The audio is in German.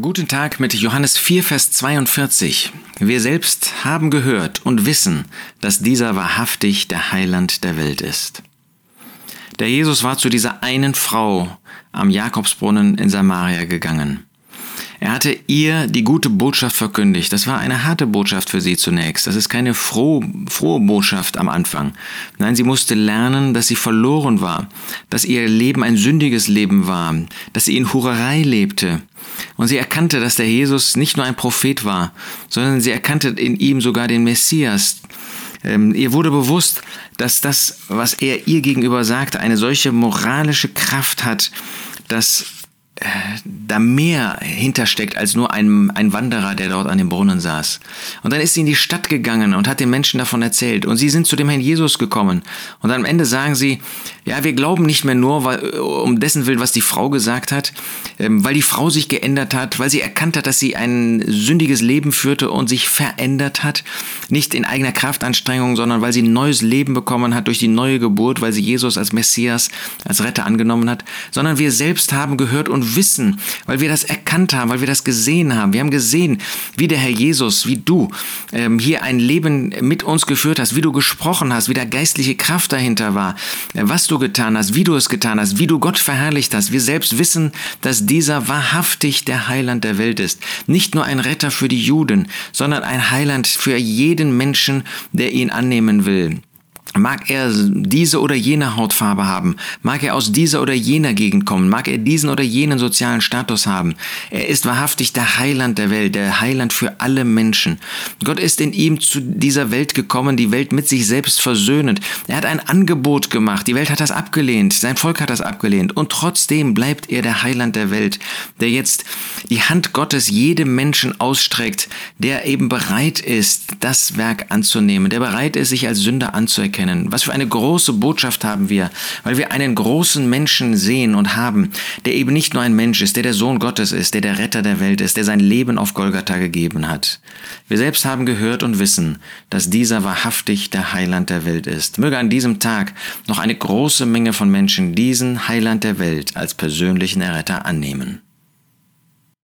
Guten Tag mit Johannes 4, Vers 42. Wir selbst haben gehört und wissen, dass dieser wahrhaftig der Heiland der Welt ist. Der Jesus war zu dieser einen Frau am Jakobsbrunnen in Samaria gegangen. Er hatte ihr die gute Botschaft verkündigt. Das war eine harte Botschaft für sie zunächst. Das ist keine frohe, frohe Botschaft am Anfang. Nein, sie musste lernen, dass sie verloren war, dass ihr Leben ein sündiges Leben war, dass sie in Hurerei lebte. Und sie erkannte, dass der Jesus nicht nur ein Prophet war, sondern sie erkannte in ihm sogar den Messias, ähm, ihr wurde bewusst, dass das, was er ihr gegenüber sagte, eine solche moralische Kraft hat, dass da mehr hintersteckt als nur ein, ein Wanderer, der dort an dem Brunnen saß. Und dann ist sie in die Stadt gegangen und hat den Menschen davon erzählt. Und sie sind zu dem Herrn Jesus gekommen. Und am Ende sagen sie, ja, wir glauben nicht mehr nur, weil, um dessen Willen, was die Frau gesagt hat, ähm, weil die Frau sich geändert hat, weil sie erkannt hat, dass sie ein sündiges Leben führte und sich verändert hat. Nicht in eigener Kraftanstrengung, sondern weil sie ein neues Leben bekommen hat durch die neue Geburt, weil sie Jesus als Messias, als Retter angenommen hat. Sondern wir selbst haben gehört und wissen, weil wir das erkannt haben, weil wir das gesehen haben. Wir haben gesehen, wie der Herr Jesus, wie du ähm, hier ein Leben mit uns geführt hast, wie du gesprochen hast, wie da geistliche Kraft dahinter war, äh, was du getan hast, wie du es getan hast, wie du Gott verherrlicht hast. Wir selbst wissen, dass dieser wahrhaftig der Heiland der Welt ist. Nicht nur ein Retter für die Juden, sondern ein Heiland für jeden Menschen, der ihn annehmen will. Mag er diese oder jene Hautfarbe haben, mag er aus dieser oder jener Gegend kommen, mag er diesen oder jenen sozialen Status haben. Er ist wahrhaftig der Heiland der Welt, der Heiland für alle Menschen. Gott ist in ihm zu dieser Welt gekommen, die Welt mit sich selbst versöhnend. Er hat ein Angebot gemacht, die Welt hat das abgelehnt, sein Volk hat das abgelehnt und trotzdem bleibt er der Heiland der Welt, der jetzt die Hand Gottes jedem Menschen ausstreckt, der eben bereit ist, das Werk anzunehmen, der bereit ist, sich als Sünder anzuerkennen erkennen. Was für eine große Botschaft haben wir, weil wir einen großen Menschen sehen und haben, der eben nicht nur ein Mensch ist, der der Sohn Gottes ist, der der Retter der Welt ist, der sein Leben auf Golgatha gegeben hat. Wir selbst haben gehört und wissen, dass dieser wahrhaftig der Heiland der Welt ist. Möge an diesem Tag noch eine große Menge von Menschen diesen Heiland der Welt als persönlichen Erretter annehmen.